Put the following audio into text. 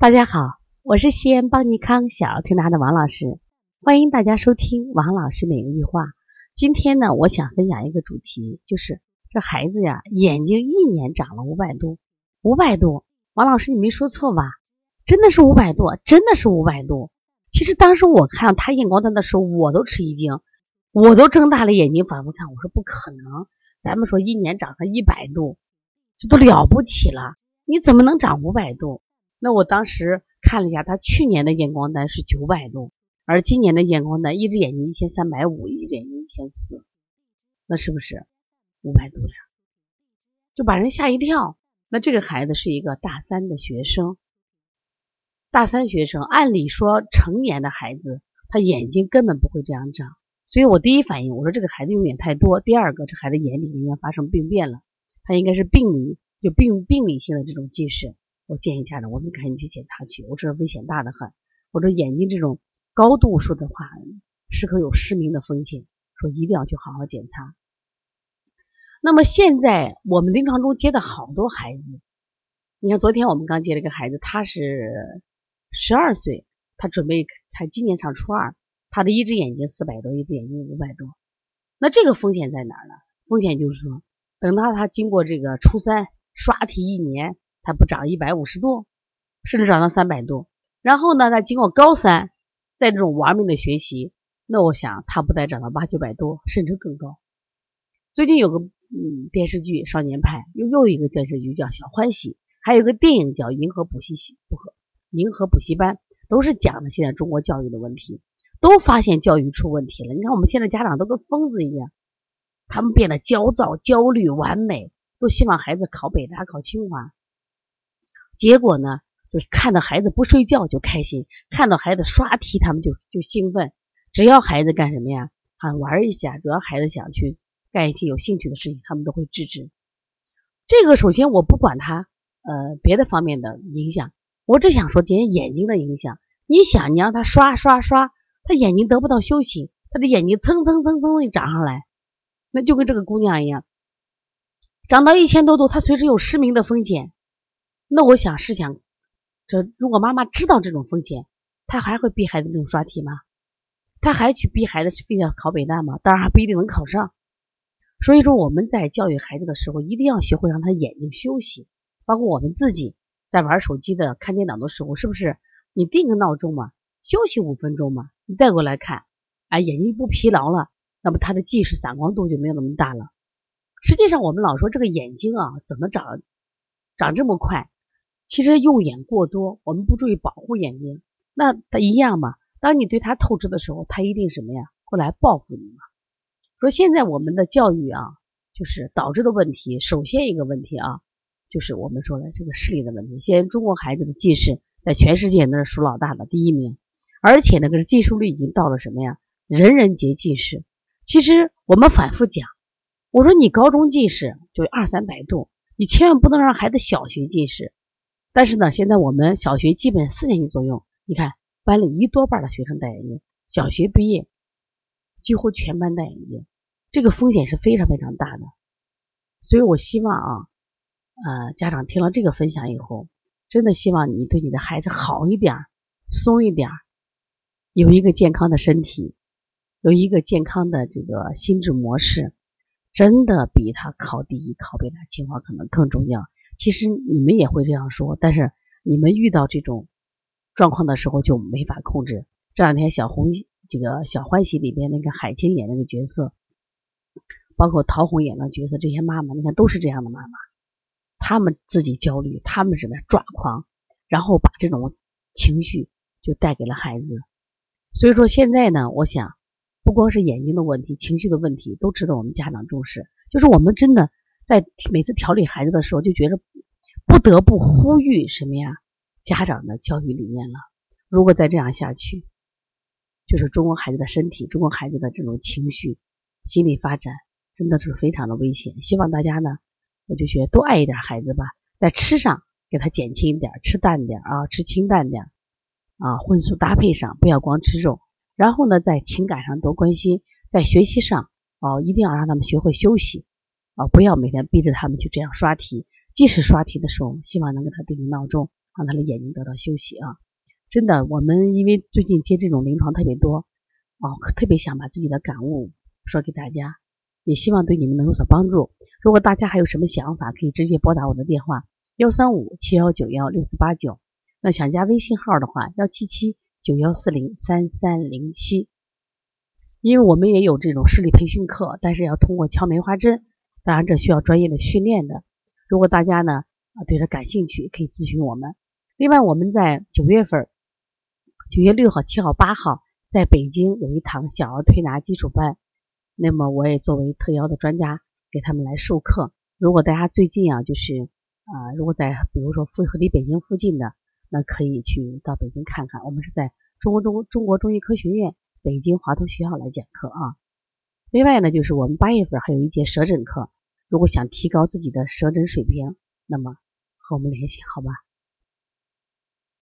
大家好，我是西安邦尼康小儿推拿的王老师，欢迎大家收听王老师每日一话。今天呢，我想分享一个主题，就是这孩子呀，眼睛一年长了五百度，五百度。王老师，你没说错吧？真的是五百度，真的是五百度。其实当时我看他验光单的时候，我都吃一惊，我都睁大了眼睛反复看，我说不可能，咱们说一年长上一百度，这都了不起了，你怎么能长五百度？那我当时看了一下，他去年的验光单是九百度，而今年的验光单一只眼睛一千三百五，一只眼睛一千四，那是不是五百度呀？就把人吓一跳。那这个孩子是一个大三的学生，大三学生，按理说成年的孩子他眼睛根本不会这样长，所以我第一反应我说这个孩子用眼太多，第二个这孩子眼里应该发生病变了，他应该是病理就病病理性的这种近视。我建议家长，我们赶紧去检查去。我这危险大的很。我这眼睛这种高度数的话，是可有失明的风险，说一定要去好好检查。那么现在我们临床中接的好多孩子，你看昨天我们刚接了一个孩子，他是十二岁，他准备才今年上初二，他的一只眼睛四百多，一只眼睛五百多。那这个风险在哪儿呢？风险就是说，等到他经过这个初三刷题一年。他不长一百五十度，甚至长到三百度，然后呢，他经过高三，在这种玩命的学习，那我想他不再长到八九百度，甚至更高。最近有个嗯电视剧《少年派》，又又一个电视剧叫《小欢喜》，还有个电影叫《银河补习系》，不和银河补习班，都是讲的现在中国教育的问题，都发现教育出问题了。你看我们现在家长都跟疯子一样，他们变得焦躁、焦虑、完美，都希望孩子考北大、考清华。结果呢，就看到孩子不睡觉就开心，看到孩子刷题他们就就兴奋。只要孩子干什么呀，啊玩一下，只要孩子想去干一些有兴趣的事情，他们都会制止。这个首先我不管他呃别的方面的影响，我只想说点眼睛的影响。你想，你让他刷刷刷，他眼睛得不到休息，他的眼睛蹭蹭蹭蹭的长上来，那就跟这个姑娘一样，长到一千多度，他随时有失明的风险。那我想是想，这如果妈妈知道这种风险，她还会逼孩子这种刷题吗？她还去逼孩子去逼要考北大吗？当然还不一定能考上。所以说我们在教育孩子的时候，一定要学会让他眼睛休息。包括我们自己在玩手机的、看电脑的时候，是不是你定个闹钟嘛，休息五分钟嘛，你再过来看，哎，眼睛不疲劳了，那么他的近视散光度就没有那么大了。实际上我们老说这个眼睛啊，怎么长长这么快？其实用眼过多，我们不注意保护眼睛，那它一样嘛。当你对他透支的时候，他一定什么呀？会来报复你嘛。说现在我们的教育啊，就是导致的问题。首先一个问题啊，就是我们说的这个视力的问题。现在中国孩子的近视在全世界那是数老大的第一名，而且那个近视率已经到了什么呀？人人皆近视。其实我们反复讲，我说你高中近视就二三百度，你千万不能让孩子小学近视。但是呢，现在我们小学基本四年级左右，你看班里一多半的学生戴眼镜，小学毕业几乎全班戴眼镜，这个风险是非常非常大的。所以我希望啊，呃，家长听了这个分享以后，真的希望你对你的孩子好一点，松一点，有一个健康的身体，有一个健康的这个心智模式，真的比他考第一、考北大、清华可能更重要。其实你们也会这样说，但是你们遇到这种状况的时候就没法控制。这两天小红这个小欢喜里边那个海清演那个角色，包括陶虹演的角色，这些妈妈你看都是这样的妈妈，她们自己焦虑，她们什么抓狂，然后把这种情绪就带给了孩子。所以说现在呢，我想不光是眼睛的问题，情绪的问题都值得我们家长重视。就是我们真的。在每次调理孩子的时候，就觉得不得不呼吁什么呀？家长的教育理念了。如果再这样下去，就是中国孩子的身体、中国孩子的这种情绪、心理发展，真的是非常的危险。希望大家呢，我就觉得多爱一点孩子吧，在吃上给他减轻一点，吃淡点啊，吃清淡点啊，荤素搭配上，不要光吃肉。然后呢，在情感上多关心，在学习上哦，一定要让他们学会休息。啊，不要每天逼着他们去这样刷题。即使刷题的时候，希望能给他定个闹钟。让他的眼睛得到休息啊。真的，我们因为最近接这种临床特别多，啊，特别想把自己的感悟说给大家，也希望对你们能有所帮助。如果大家还有什么想法，可以直接拨打我的电话幺三五七幺九幺六四八九。那想加微信号的话，幺七七九幺四零三三零七。因为我们也有这种视力培训课，但是要通过敲梅花针，当然这需要专业的训练的。如果大家呢啊对这感兴趣，可以咨询我们。另外，我们在九月份。九月六号、七号、八号，在北京有一堂小儿推拿基础班，那么我也作为特邀的专家给他们来授课。如果大家最近啊，就是啊，如果在比如说附离北京附近的，那可以去到北京看看。我们是在中国中中国中医科学院北京华佗学校来讲课啊。另外呢，就是我们八月份还有一节舌诊课，如果想提高自己的舌诊水平，那么和我们联系，好吧？